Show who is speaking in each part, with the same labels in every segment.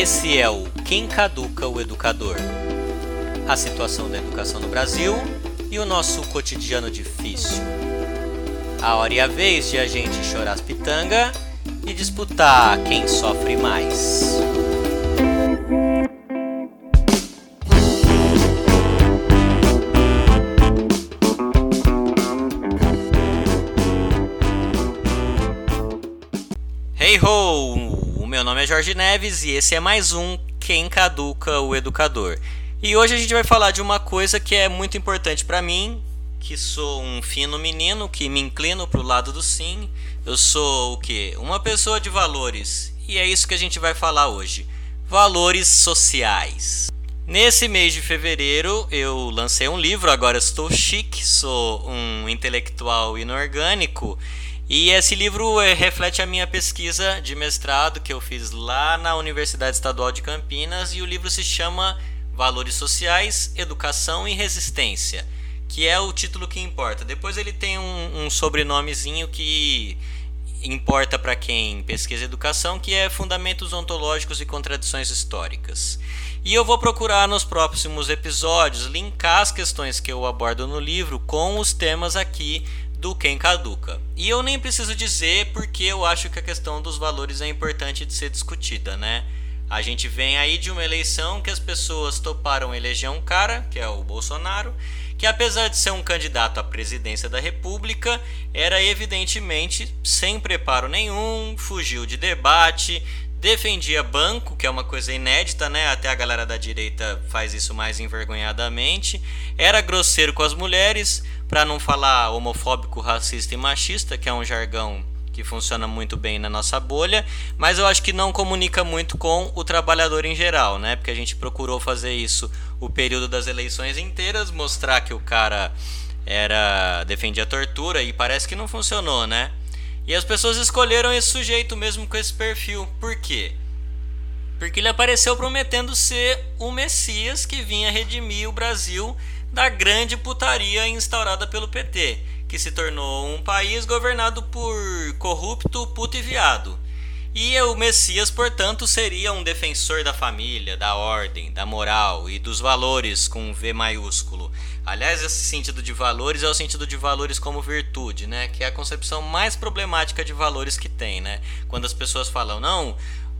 Speaker 1: Esse é o Quem Caduca o Educador. A situação da educação no Brasil e o nosso cotidiano difícil. A hora e a vez de a gente chorar as pitanga e disputar quem sofre mais. Jorge Neves e esse é mais um Quem Caduca o Educador. E hoje a gente vai falar de uma coisa que é muito importante para mim, que sou um fino menino que me inclino pro lado do sim. Eu sou o que? Uma pessoa de valores. E é isso que a gente vai falar hoje. Valores sociais. Nesse mês de fevereiro eu lancei um livro, agora estou chique, sou um intelectual inorgânico e esse livro é, reflete a minha pesquisa de mestrado que eu fiz lá na Universidade Estadual de Campinas e o livro se chama Valores Sociais, Educação e Resistência, que é o título que importa. Depois ele tem um, um sobrenomezinho que importa para quem pesquisa educação, que é Fundamentos Ontológicos e Contradições Históricas. E eu vou procurar nos próximos episódios linkar as questões que eu abordo no livro com os temas aqui do quem caduca. E eu nem preciso dizer porque eu acho que a questão dos valores é importante de ser discutida, né? A gente vem aí de uma eleição que as pessoas toparam eleger um cara, que é o Bolsonaro, que apesar de ser um candidato à presidência da República, era evidentemente sem preparo nenhum, fugiu de debate, defendia banco, que é uma coisa inédita, né? Até a galera da direita faz isso mais envergonhadamente. Era grosseiro com as mulheres, para não falar homofóbico, racista e machista, que é um jargão que funciona muito bem na nossa bolha, mas eu acho que não comunica muito com o trabalhador em geral, né? Porque a gente procurou fazer isso o período das eleições inteiras, mostrar que o cara era defendia a tortura e parece que não funcionou, né? E as pessoas escolheram esse sujeito mesmo com esse perfil. Por quê? Porque ele apareceu prometendo ser o Messias que vinha redimir o Brasil da grande putaria instaurada pelo PT, que se tornou um país governado por corrupto, puto e viado. E o Messias, portanto, seria um defensor da família, da ordem, da moral e dos valores com V maiúsculo. Aliás, esse sentido de valores é o sentido de valores como virtude, né? Que é a concepção mais problemática de valores que tem, né? Quando as pessoas falam, não,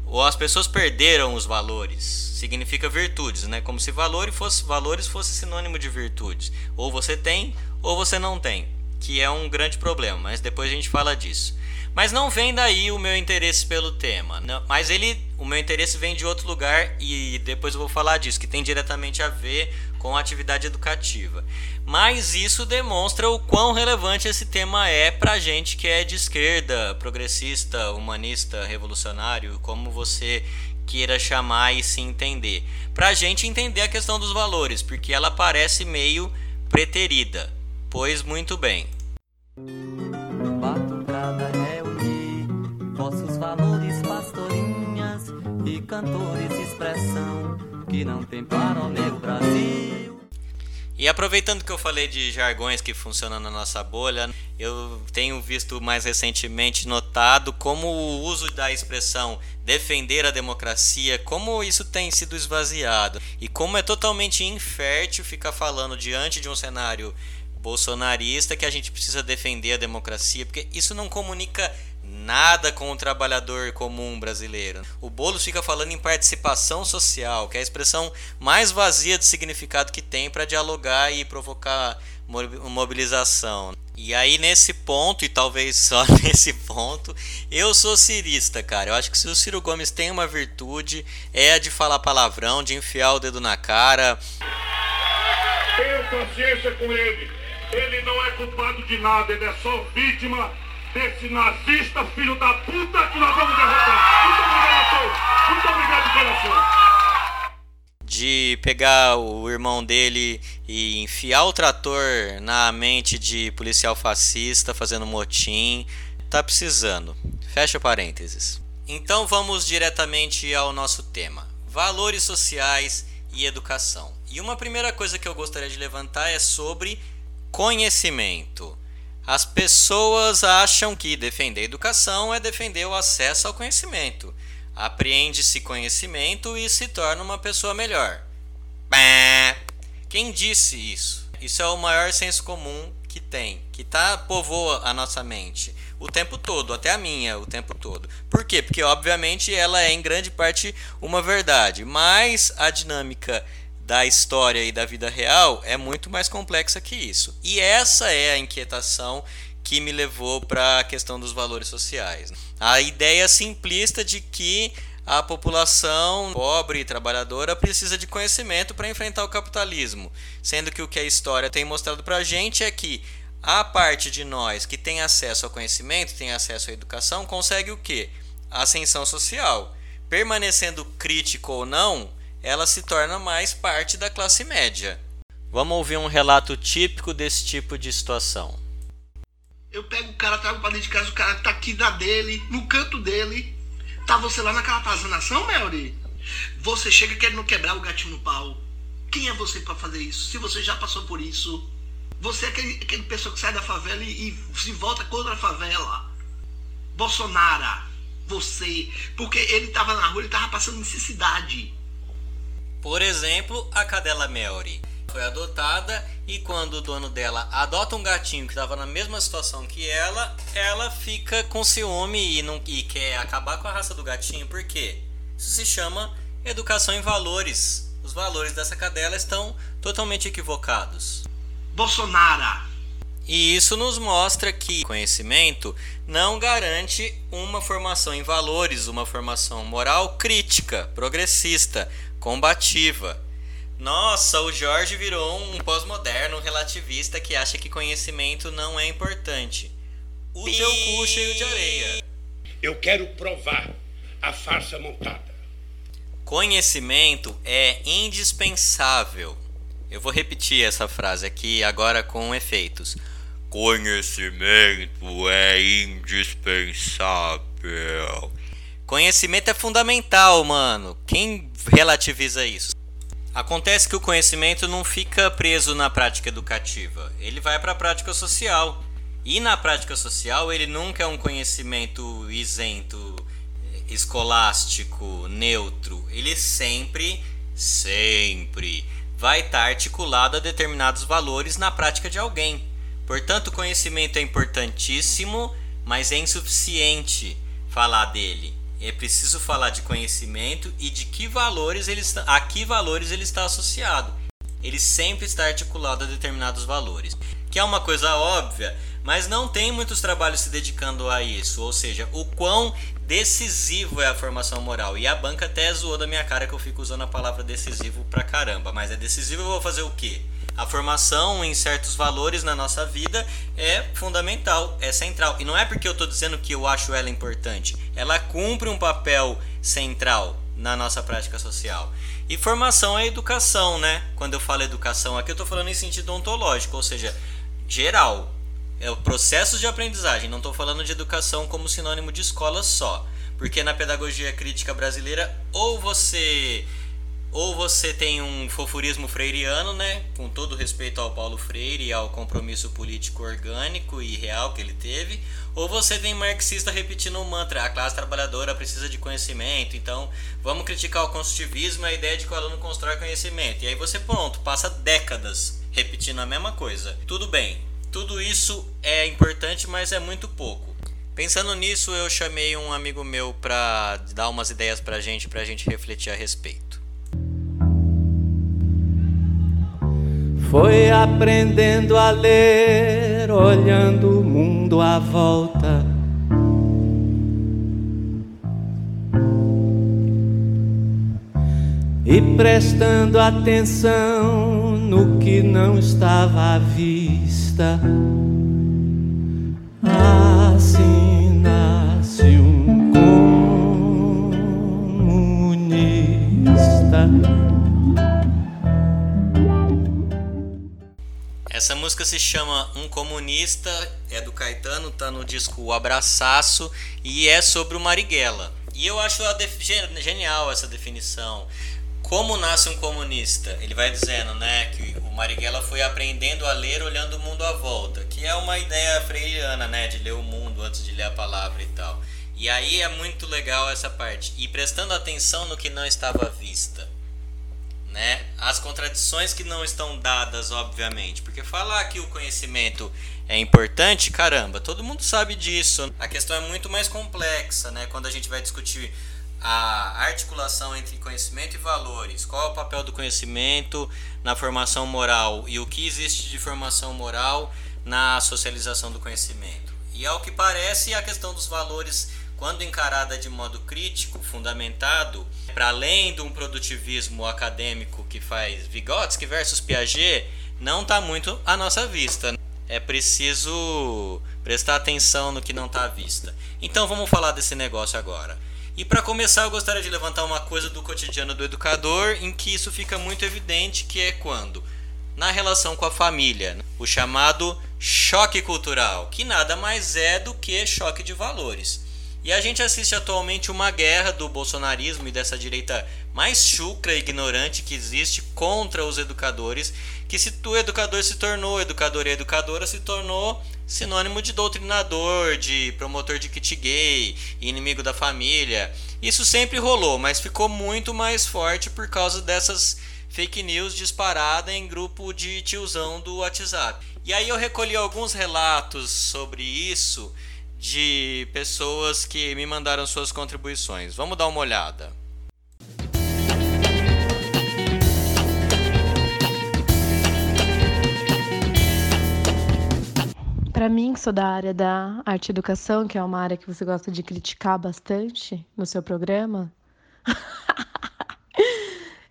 Speaker 1: ou as pessoas perderam os valores. Significa virtudes, né? Como se valor fosse, valores fosse sinônimo de virtudes. Ou você tem, ou você não tem. Que é um grande problema, mas depois a gente fala disso. Mas não vem daí o meu interesse pelo tema. Não, mas ele, o meu interesse vem de outro lugar e depois eu vou falar disso, que tem diretamente a ver com a atividade educativa. Mas isso demonstra o quão relevante esse tema é para gente que é de esquerda, progressista, humanista, revolucionário, como você queira chamar e se entender. Para gente entender a questão dos valores, porque ela parece meio preterida. Pois muito bem.
Speaker 2: Cantores expressão que não tem para o meu Brasil.
Speaker 1: E aproveitando que eu falei de jargões que funcionam na nossa bolha, eu tenho visto mais recentemente notado como o uso da expressão defender a democracia, como isso tem sido esvaziado e como é totalmente infértil ficar falando diante de um cenário bolsonarista que a gente precisa defender a democracia, porque isso não comunica nada com o trabalhador comum brasileiro. O Boulos fica falando em participação social, que é a expressão mais vazia de significado que tem para dialogar e provocar mobilização. E aí nesse ponto, e talvez só nesse ponto, eu sou cirista, cara. Eu acho que se o Ciro Gomes tem uma virtude, é a de falar palavrão, de enfiar o dedo na cara.
Speaker 3: Tenho consciência com ele. Ele não é culpado de nada, ele é só vítima desse nazista filho da puta que nós vamos derrotar. Muito obrigado a todos. Muito obrigado de coração.
Speaker 1: De pegar o irmão dele e enfiar o trator na mente de policial fascista fazendo motim. Tá precisando. Fecha parênteses. Então vamos diretamente ao nosso tema: valores sociais e educação. E uma primeira coisa que eu gostaria de levantar é sobre conhecimento. As pessoas acham que defender educação é defender o acesso ao conhecimento. Apreende-se conhecimento e se torna uma pessoa melhor. Quem disse isso? Isso é o maior senso comum que tem, que tá povoa a nossa mente o tempo todo, até a minha, o tempo todo. Por quê? Porque obviamente ela é em grande parte uma verdade, mas a dinâmica da história e da vida real é muito mais complexa que isso. E essa é a inquietação que me levou para a questão dos valores sociais. A ideia simplista de que a população pobre e trabalhadora precisa de conhecimento para enfrentar o capitalismo, sendo que o que a história tem mostrado para a gente é que a parte de nós que tem acesso ao conhecimento, tem acesso à educação, consegue o quê? Ascensão social. Permanecendo crítico ou não, ela se torna mais parte da classe média. Vamos ouvir um relato típico desse tipo de situação.
Speaker 4: Eu pego o cara, trago pra dentro de casa, o cara tá aqui na dele, no canto dele. Tá você lá naquela atazanação, Melry? Você chega querendo quebrar o gatinho no pau. Quem é você para fazer isso? Se você já passou por isso. Você é aquele, aquele pessoa que sai da favela e, e se volta contra a favela. Bolsonaro, você. Porque ele tava na rua, ele tava passando necessidade.
Speaker 1: Por exemplo, a cadela Melry foi adotada e quando o dono dela adota um gatinho que estava na mesma situação que ela, ela fica com ciúme e, não, e quer acabar com a raça do gatinho. Por quê? Isso se chama educação em valores. Os valores dessa cadela estão totalmente equivocados.
Speaker 4: Bolsonaro.
Speaker 1: E isso nos mostra que conhecimento não garante uma formação em valores, uma formação moral crítica, progressista, combativa. Nossa, o Jorge virou um pós-moderno relativista que acha que conhecimento não é importante. O teu cu cheio de areia.
Speaker 5: Eu quero provar a farsa montada.
Speaker 1: Conhecimento é indispensável. Eu vou repetir essa frase aqui agora com efeitos. Conhecimento é indispensável. Conhecimento é fundamental, mano. Quem relativiza isso? Acontece que o conhecimento não fica preso na prática educativa, ele vai para a prática social. E na prática social, ele nunca é um conhecimento isento, escolástico, neutro. Ele sempre, sempre vai estar articulado a determinados valores na prática de alguém. Portanto, o conhecimento é importantíssimo, mas é insuficiente falar dele. É preciso falar de conhecimento e de que valores ele está, a que valores ele está associado. Ele sempre está articulado a determinados valores, que é uma coisa óbvia, mas não tem muitos trabalhos se dedicando a isso, ou seja, o quão decisivo é a formação moral. E a banca até zoou da minha cara que eu fico usando a palavra decisivo pra caramba, mas é decisivo eu vou fazer o quê? A formação em certos valores na nossa vida é fundamental, é central. E não é porque eu estou dizendo que eu acho ela importante. Ela cumpre um papel central na nossa prática social. E formação é educação, né? Quando eu falo educação aqui, eu estou falando em sentido ontológico, ou seja, geral. É o processo de aprendizagem. Não estou falando de educação como sinônimo de escola só. Porque na pedagogia crítica brasileira, ou você ou você tem um fofurismo freiriano, né, com todo respeito ao Paulo Freire e ao compromisso político orgânico e real que ele teve, ou você tem marxista repetindo o mantra, a classe trabalhadora precisa de conhecimento, então vamos criticar o construtivismo a ideia de que o aluno constrói conhecimento. E aí você pronto, passa décadas repetindo a mesma coisa. Tudo bem, tudo isso é importante, mas é muito pouco. Pensando nisso, eu chamei um amigo meu para dar umas ideias pra gente, pra gente refletir a respeito.
Speaker 6: Foi aprendendo a ler, olhando o mundo à volta. E prestando atenção no que não estava à vista. Assim nasce um comunista.
Speaker 1: Essa música se chama Um Comunista, é do Caetano, tá no disco O Abraçaço e é sobre o Marighella. E eu acho genial essa definição. Como nasce um comunista? Ele vai dizendo, né, que o Marighella foi aprendendo a ler olhando o mundo à volta, que é uma ideia freiriana, né, de ler o mundo antes de ler a palavra e tal. E aí é muito legal essa parte. E prestando atenção no que não estava à vista. Né? As contradições que não estão dadas, obviamente. Porque falar que o conhecimento é importante, caramba, todo mundo sabe disso. A questão é muito mais complexa, né? Quando a gente vai discutir a articulação entre conhecimento e valores. Qual é o papel do conhecimento na formação moral e o que existe de formação moral na socialização do conhecimento. E ao que parece, a questão dos valores, quando encarada de modo crítico, fundamentado, para além de um produtivismo acadêmico que faz Vygotsky versus Piaget, não está muito à nossa vista. É preciso prestar atenção no que não está à vista. Então vamos falar desse negócio agora. E para começar, eu gostaria de levantar uma coisa do cotidiano do educador em que isso fica muito evidente, que é quando na relação com a família, o chamado choque cultural, que nada mais é do que choque de valores. E a gente assiste atualmente uma guerra do bolsonarismo e dessa direita mais chucra e ignorante que existe contra os educadores, que se o educador se tornou, educador e educadora se tornou sinônimo de doutrinador, de promotor de kit gay, inimigo da família. Isso sempre rolou, mas ficou muito mais forte por causa dessas fake news disparada em grupo de tiozão do WhatsApp. E aí eu recolhi alguns relatos sobre isso de pessoas que me mandaram suas contribuições. Vamos dar uma olhada.
Speaker 7: Para mim, que sou da área da arte e educação, que é uma área que você gosta de criticar bastante no seu programa,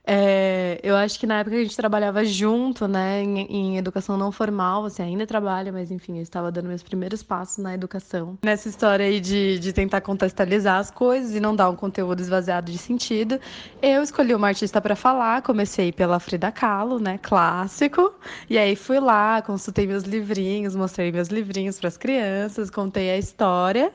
Speaker 7: É, eu acho que na época a gente trabalhava junto, né, em, em, educação não formal, você ainda trabalha, mas enfim, eu estava dando meus primeiros passos na educação. Nessa história aí de, de tentar contextualizar as coisas e não dar um conteúdo esvaziado de sentido, eu escolhi uma artista para falar, comecei pela Frida Kahlo, né, clássico, e aí fui lá, consultei meus livrinhos, mostrei meus livrinhos para as crianças, contei a história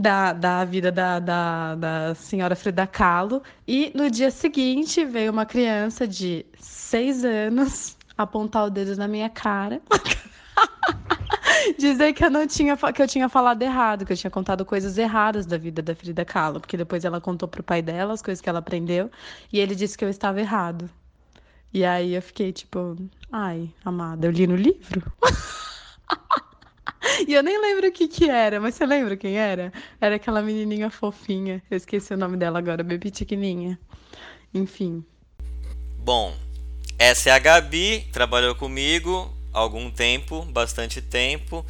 Speaker 7: da, da vida da, da, da senhora Frida Kahlo. E no dia seguinte veio uma criança de seis anos apontar o dedo na minha cara. dizer que eu não tinha que eu tinha falado errado, que eu tinha contado coisas erradas da vida da Frida Kahlo, porque depois ela contou pro pai dela as coisas que ela aprendeu e ele disse que eu estava errado. E aí eu fiquei tipo, ai, amada, eu li no livro. E eu nem lembro o que que era, mas você lembra quem era? Era aquela menininha fofinha. Eu esqueci o nome dela agora, bem pequenininha. Enfim.
Speaker 1: Bom, essa é a Gabi, trabalhou comigo algum tempo, bastante tempo.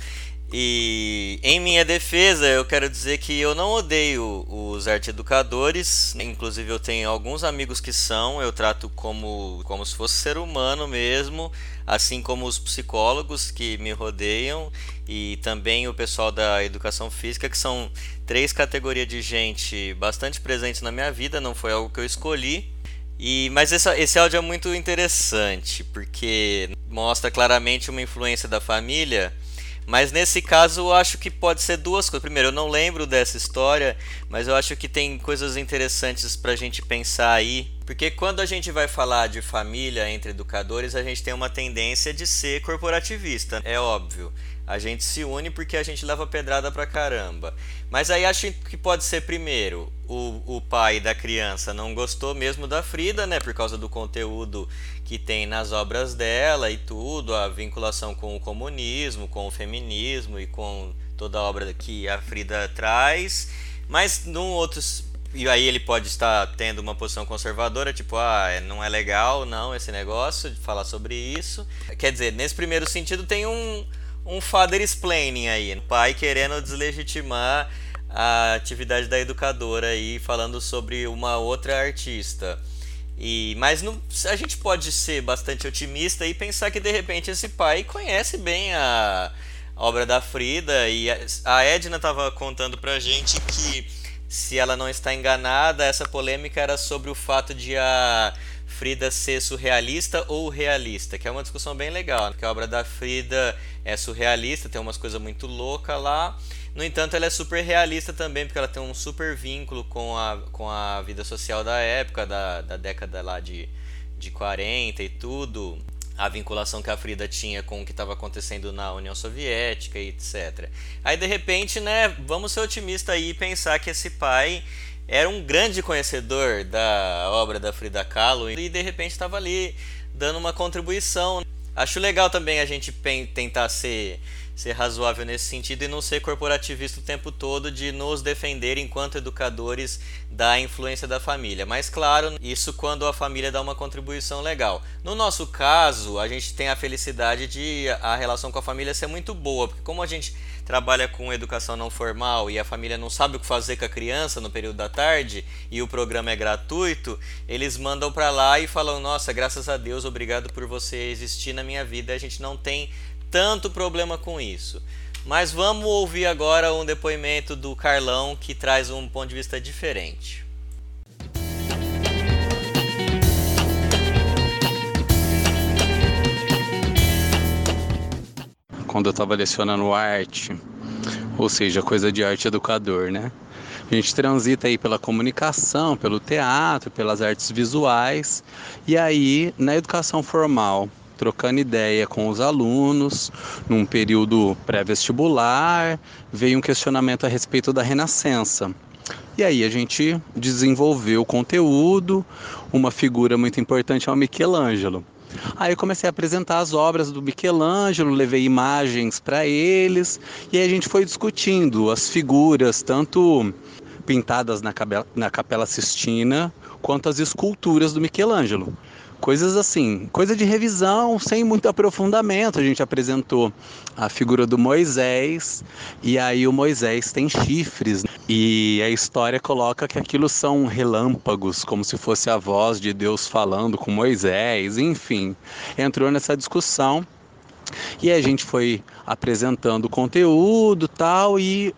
Speaker 1: E em minha defesa, eu quero dizer que eu não odeio os arte educadores, inclusive eu tenho alguns amigos que são, eu trato como, como se fosse ser humano mesmo, assim como os psicólogos que me rodeiam e também o pessoal da educação física, que são três categorias de gente bastante presentes na minha vida, não foi algo que eu escolhi. E, mas esse, esse áudio é muito interessante, porque mostra claramente uma influência da família mas nesse caso eu acho que pode ser duas coisas. Primeiro, eu não lembro dessa história, mas eu acho que tem coisas interessantes para a gente pensar aí. Porque quando a gente vai falar de família entre educadores, a gente tem uma tendência de ser corporativista, é óbvio. A gente se une porque a gente leva pedrada pra caramba. Mas aí acho que pode ser primeiro, o, o pai da criança não gostou mesmo da Frida, né? Por causa do conteúdo que tem nas obras dela e tudo, a vinculação com o comunismo, com o feminismo e com toda a obra que a Frida traz. Mas num outros e aí ele pode estar tendo uma posição conservadora, tipo, ah, é, não é legal, não, esse negócio de falar sobre isso. Quer dizer, nesse primeiro sentido tem um, um father explaining aí, o pai querendo deslegitimar a atividade da educadora aí, falando sobre uma outra artista. E, mas não, a gente pode ser bastante otimista e pensar que de repente esse pai conhece bem a obra da Frida e a Edna estava contando pra gente que se ela não está enganada, essa polêmica era sobre o fato de a Frida ser surrealista ou realista, que é uma discussão bem legal, porque a obra da Frida é surrealista, tem umas coisas muito loucas lá, no entanto, ela é super realista também, porque ela tem um super vínculo com a, com a vida social da época, da, da década lá de, de 40 e tudo. a vinculação que a Frida tinha com o que estava acontecendo na União Soviética e etc. Aí de repente, né, vamos ser otimistas aí e pensar que esse pai era um grande conhecedor da obra da Frida Kahlo e de repente estava ali dando uma contribuição. Acho legal também a gente tentar ser ser razoável nesse sentido e não ser corporativista o tempo todo de nos defender enquanto educadores da influência da família. Mas claro, isso quando a família dá uma contribuição legal. No nosso caso, a gente tem a felicidade de a relação com a família ser muito boa, porque como a gente trabalha com educação não formal e a família não sabe o que fazer com a criança no período da tarde e o programa é gratuito, eles mandam para lá e falam: "Nossa, graças a Deus, obrigado por você existir na minha vida". A gente não tem tanto problema com isso. Mas vamos ouvir agora um depoimento do Carlão que traz um ponto de vista diferente.
Speaker 8: Quando eu estava lecionando arte, ou seja, coisa de arte educador, né? A gente transita aí pela comunicação, pelo teatro, pelas artes visuais, e aí na educação formal trocando ideia com os alunos, num período pré-vestibular, veio um questionamento a respeito da Renascença. E aí a gente desenvolveu o conteúdo, uma figura muito importante é o Michelangelo. Aí eu comecei a apresentar as obras do Michelangelo, levei imagens para eles e aí a gente foi discutindo as figuras, tanto pintadas na, na Capela Sistina, quanto as esculturas do Michelangelo. Coisas assim, coisa de revisão, sem muito aprofundamento. A gente apresentou a figura do Moisés, e aí o Moisés tem chifres, e a história coloca que aquilo são relâmpagos, como se fosse a voz de Deus falando com Moisés, enfim. Entrou nessa discussão. E a gente foi apresentando o conteúdo tal, e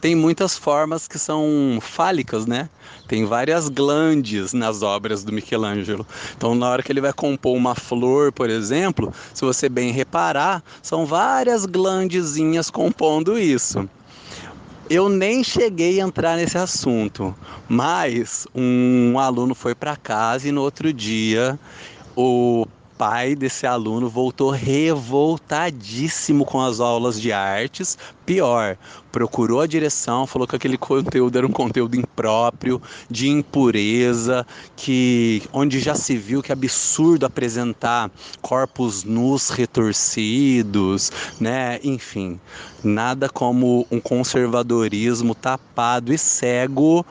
Speaker 8: tem muitas formas que são fálicas, né? Tem várias glandes nas obras do Michelangelo. Então, na hora que ele vai compor uma flor, por exemplo, se você bem reparar, são várias glandezinhas compondo isso. Eu nem cheguei a entrar nesse assunto, mas um aluno foi para casa e no outro dia o pai desse aluno voltou revoltadíssimo com as aulas de artes. Pior, procurou a direção, falou que aquele conteúdo era um conteúdo impróprio, de impureza, que onde já se viu que absurdo apresentar corpos nus retorcidos, né? Enfim, nada como um conservadorismo tapado e cego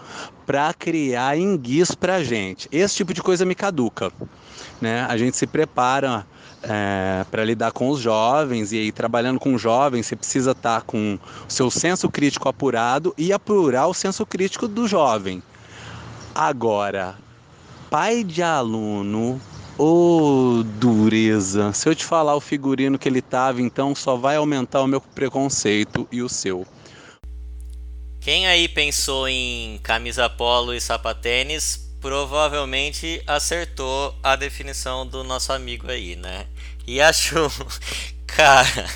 Speaker 8: para criar enguiço para gente. Esse tipo de coisa me caduca né? A gente se prepara é, para lidar com os jovens e aí trabalhando com jovens você precisa estar tá com o seu senso crítico apurado e apurar o senso crítico do jovem. Agora, pai de aluno, ô oh, dureza, se eu te falar o figurino que ele tava, então só vai aumentar o meu preconceito e o seu.
Speaker 1: Quem aí pensou em camisa polo e sapatênis provavelmente acertou a definição do nosso amigo aí, né? E achou, cara,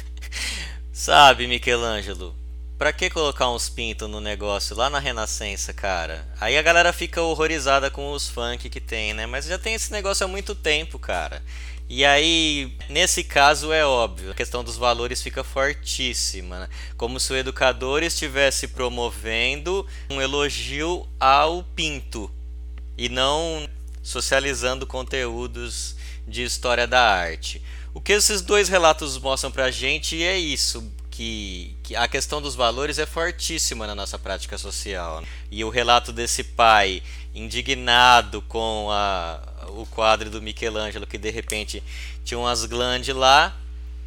Speaker 1: sabe, Michelangelo, pra que colocar uns pintos no negócio lá na Renascença, cara? Aí a galera fica horrorizada com os funk que tem, né? Mas já tem esse negócio há muito tempo, cara. E aí, nesse caso é óbvio, a questão dos valores fica fortíssima, né? como se o educador estivesse promovendo um elogio ao pinto, e não socializando conteúdos de história da arte. O que esses dois relatos mostram pra gente é isso, que, que, a questão dos valores é fortíssima na nossa prática social. E o relato desse pai indignado com a, o quadro do Michelangelo, que de repente tinha umas glândulas lá,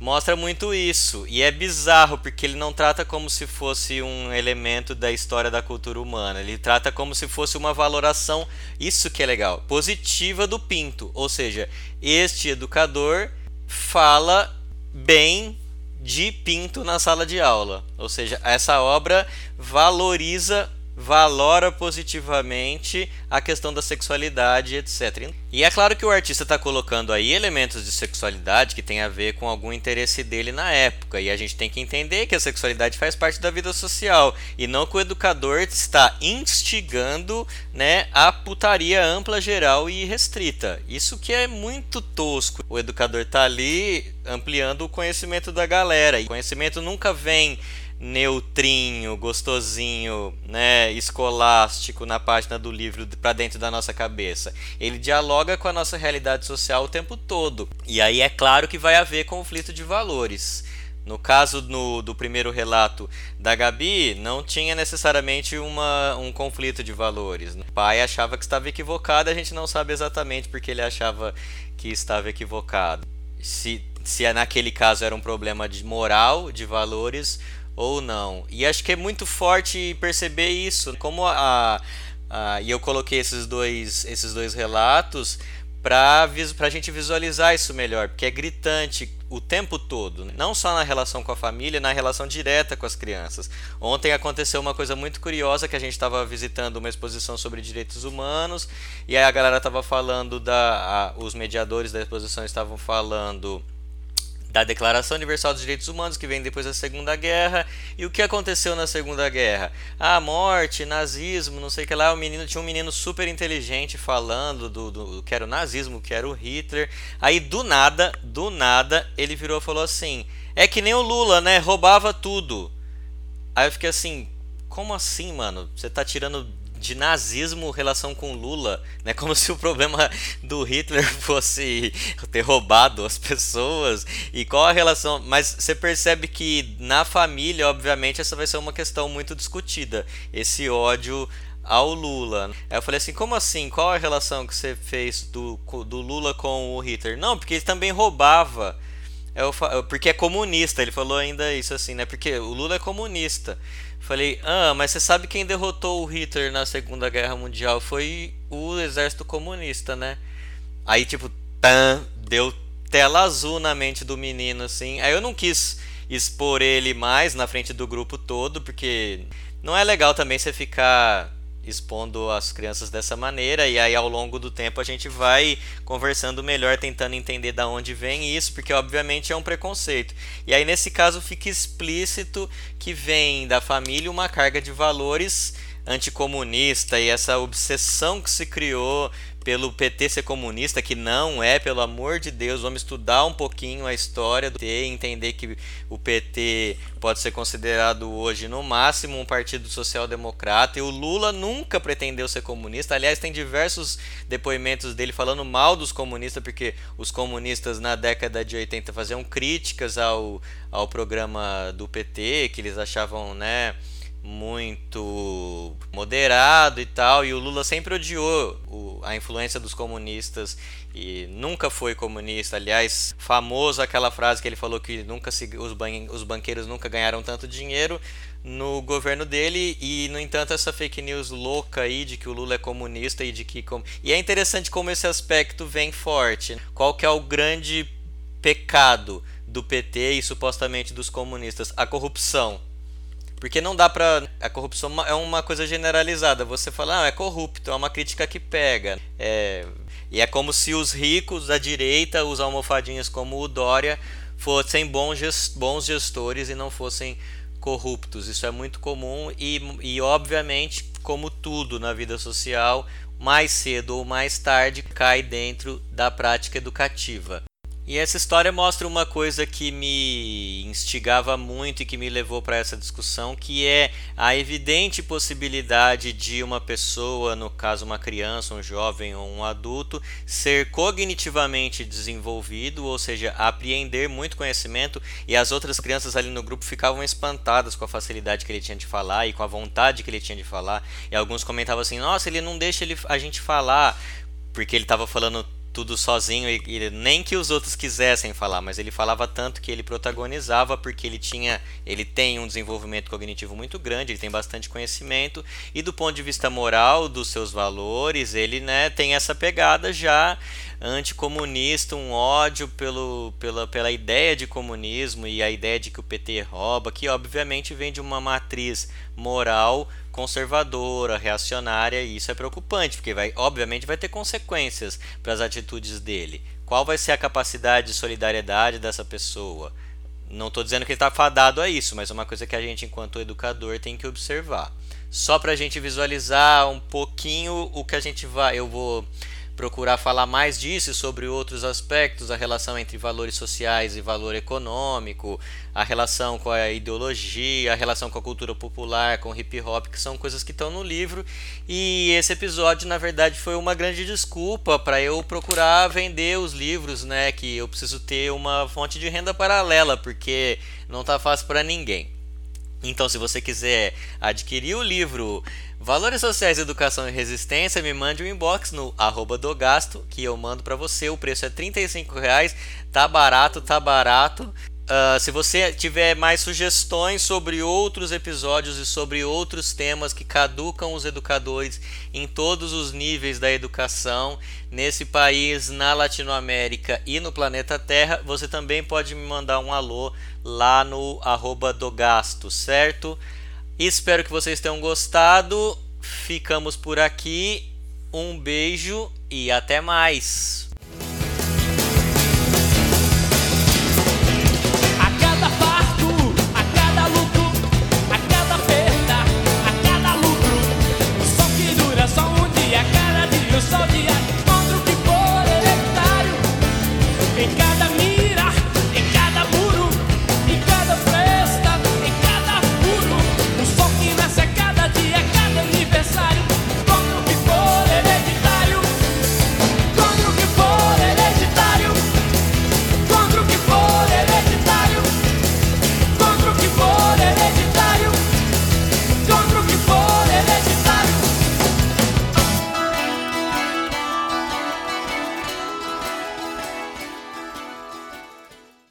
Speaker 1: mostra muito isso. E é bizarro, porque ele não trata como se fosse um elemento da história da cultura humana. Ele trata como se fosse uma valoração, isso que é legal, positiva do Pinto. Ou seja, este educador fala bem de Pinto na sala de aula. Ou seja, essa obra valoriza valora positivamente a questão da sexualidade, etc. E é claro que o artista está colocando aí elementos de sexualidade que tem a ver com algum interesse dele na época, e a gente tem que entender que a sexualidade faz parte da vida social e não que o educador está instigando, né, a putaria ampla, geral e restrita. Isso que é muito tosco. O educador está ali ampliando o conhecimento da galera. E o conhecimento nunca vem neutrinho, gostosinho, né, escolástico na página do livro para dentro da nossa cabeça. Ele dialoga com a nossa realidade social o tempo todo. E aí é claro que vai haver conflito de valores. No caso no, do primeiro relato da Gabi, não tinha necessariamente uma, um conflito de valores. O pai achava que estava equivocado, a gente não sabe exatamente porque ele achava que estava equivocado. Se, se naquele caso era um problema de moral, de valores, ou não. E acho que é muito forte perceber isso. Como a, a e eu coloquei esses dois, esses dois relatos para a gente visualizar isso melhor, porque é gritante o tempo todo, não só na relação com a família, na relação direta com as crianças. Ontem aconteceu uma coisa muito curiosa que a gente estava visitando uma exposição sobre direitos humanos e aí a galera estava falando da, a, os mediadores da exposição estavam falando da Declaração Universal dos Direitos Humanos, que vem depois da Segunda Guerra. E o que aconteceu na Segunda Guerra? A morte, nazismo, não sei o que lá. O menino tinha um menino super inteligente falando do, do que era o nazismo, que era o Hitler. Aí do nada, do nada, ele virou e falou assim: "É que nem o Lula, né? Roubava tudo". Aí eu fiquei assim: "Como assim, mano? Você tá tirando de nazismo relação com Lula, né? Como se o problema do Hitler fosse ter roubado as pessoas e qual a relação. Mas você percebe que na família, obviamente, essa vai ser uma questão muito discutida. Esse ódio ao Lula. Aí eu falei assim, como assim? Qual a relação que você fez do, do Lula com o Hitler? Não, porque ele também roubava. Eu, porque é comunista, ele falou ainda isso assim, né? Porque o Lula é comunista. Falei, ah, mas você sabe quem derrotou o Hitler na Segunda Guerra Mundial? Foi o exército comunista, né? Aí, tipo, tan, deu tela azul na mente do menino, assim. Aí eu não quis expor ele mais na frente do grupo todo, porque não é legal também você ficar expondo as crianças dessa maneira e aí ao longo do tempo a gente vai conversando melhor tentando entender da onde vem isso porque obviamente é um preconceito. E aí nesse caso fica explícito que vem da família uma carga de valores anticomunista e essa obsessão que se criou pelo PT ser comunista, que não é, pelo amor de Deus, vamos estudar um pouquinho a história do PT entender que o PT pode ser considerado hoje no máximo um partido social-democrata e o Lula nunca pretendeu ser comunista. Aliás, tem diversos depoimentos dele falando mal dos comunistas, porque os comunistas na década de 80 faziam críticas ao, ao programa do PT, que eles achavam, né, muito moderado e tal, e o Lula sempre odiou o, a influência dos comunistas e nunca foi comunista. Aliás, famoso aquela frase que ele falou que nunca se, os, ban, os banqueiros nunca ganharam tanto dinheiro no governo dele e no entanto essa fake news louca aí de que o Lula é comunista e de que e é interessante como esse aspecto vem forte. Qual que é o grande pecado do PT e supostamente dos comunistas? A corrupção porque não dá pra. A corrupção é uma coisa generalizada. Você fala, ah, é corrupto, é uma crítica que pega. É... E é como se os ricos da direita, os almofadinhos como o Dória, fossem bons, gest... bons gestores e não fossem corruptos. Isso é muito comum e, e, obviamente, como tudo na vida social, mais cedo ou mais tarde cai dentro da prática educativa. E essa história mostra uma coisa que me instigava muito e que me levou para essa discussão, que é a evidente possibilidade de uma pessoa, no caso uma criança, um jovem ou um adulto, ser cognitivamente desenvolvido, ou seja, apreender muito conhecimento, e as outras crianças ali no grupo ficavam espantadas com a facilidade que ele tinha de falar e com a vontade que ele tinha de falar. E alguns comentavam assim: "Nossa, ele não deixa ele, a gente falar" porque ele estava falando tudo sozinho e, e, nem que os outros quisessem falar, mas ele falava tanto que ele protagonizava porque ele tinha, ele tem um desenvolvimento cognitivo muito grande, ele tem bastante conhecimento e do ponto de vista moral dos seus valores, ele, né, tem essa pegada já anticomunista, um ódio pelo, pela, pela ideia de comunismo e a ideia de que o PT rouba, que obviamente vem de uma matriz moral conservadora, reacionária, e isso é preocupante, porque vai, obviamente vai ter consequências para as atitudes dele. Qual vai ser a capacidade de solidariedade dessa pessoa? Não estou dizendo que ele está fadado a isso, mas é uma coisa que a gente, enquanto educador, tem que observar. Só para a gente visualizar um pouquinho o que a gente vai. Eu vou procurar falar mais disso e sobre outros aspectos, a relação entre valores sociais e valor econômico, a relação com a ideologia, a relação com a cultura popular, com hip hop, que são coisas que estão no livro. E esse episódio, na verdade, foi uma grande desculpa para eu procurar vender os livros, né, que eu preciso ter uma fonte de renda paralela, porque não tá fácil para ninguém. Então, se você quiser adquirir o livro Valores Sociais, Educação e Resistência, me mande um inbox no arroba do gasto que eu mando para você. O preço é R$ reais, tá barato, tá barato. Uh, se você tiver mais sugestões sobre outros episódios e sobre outros temas que caducam os educadores em todos os níveis da educação nesse país, na Latinoamérica e no planeta Terra, você também pode me mandar um alô lá no arroba do gasto, certo? Espero que vocês tenham gostado. Ficamos por aqui. Um beijo e até mais.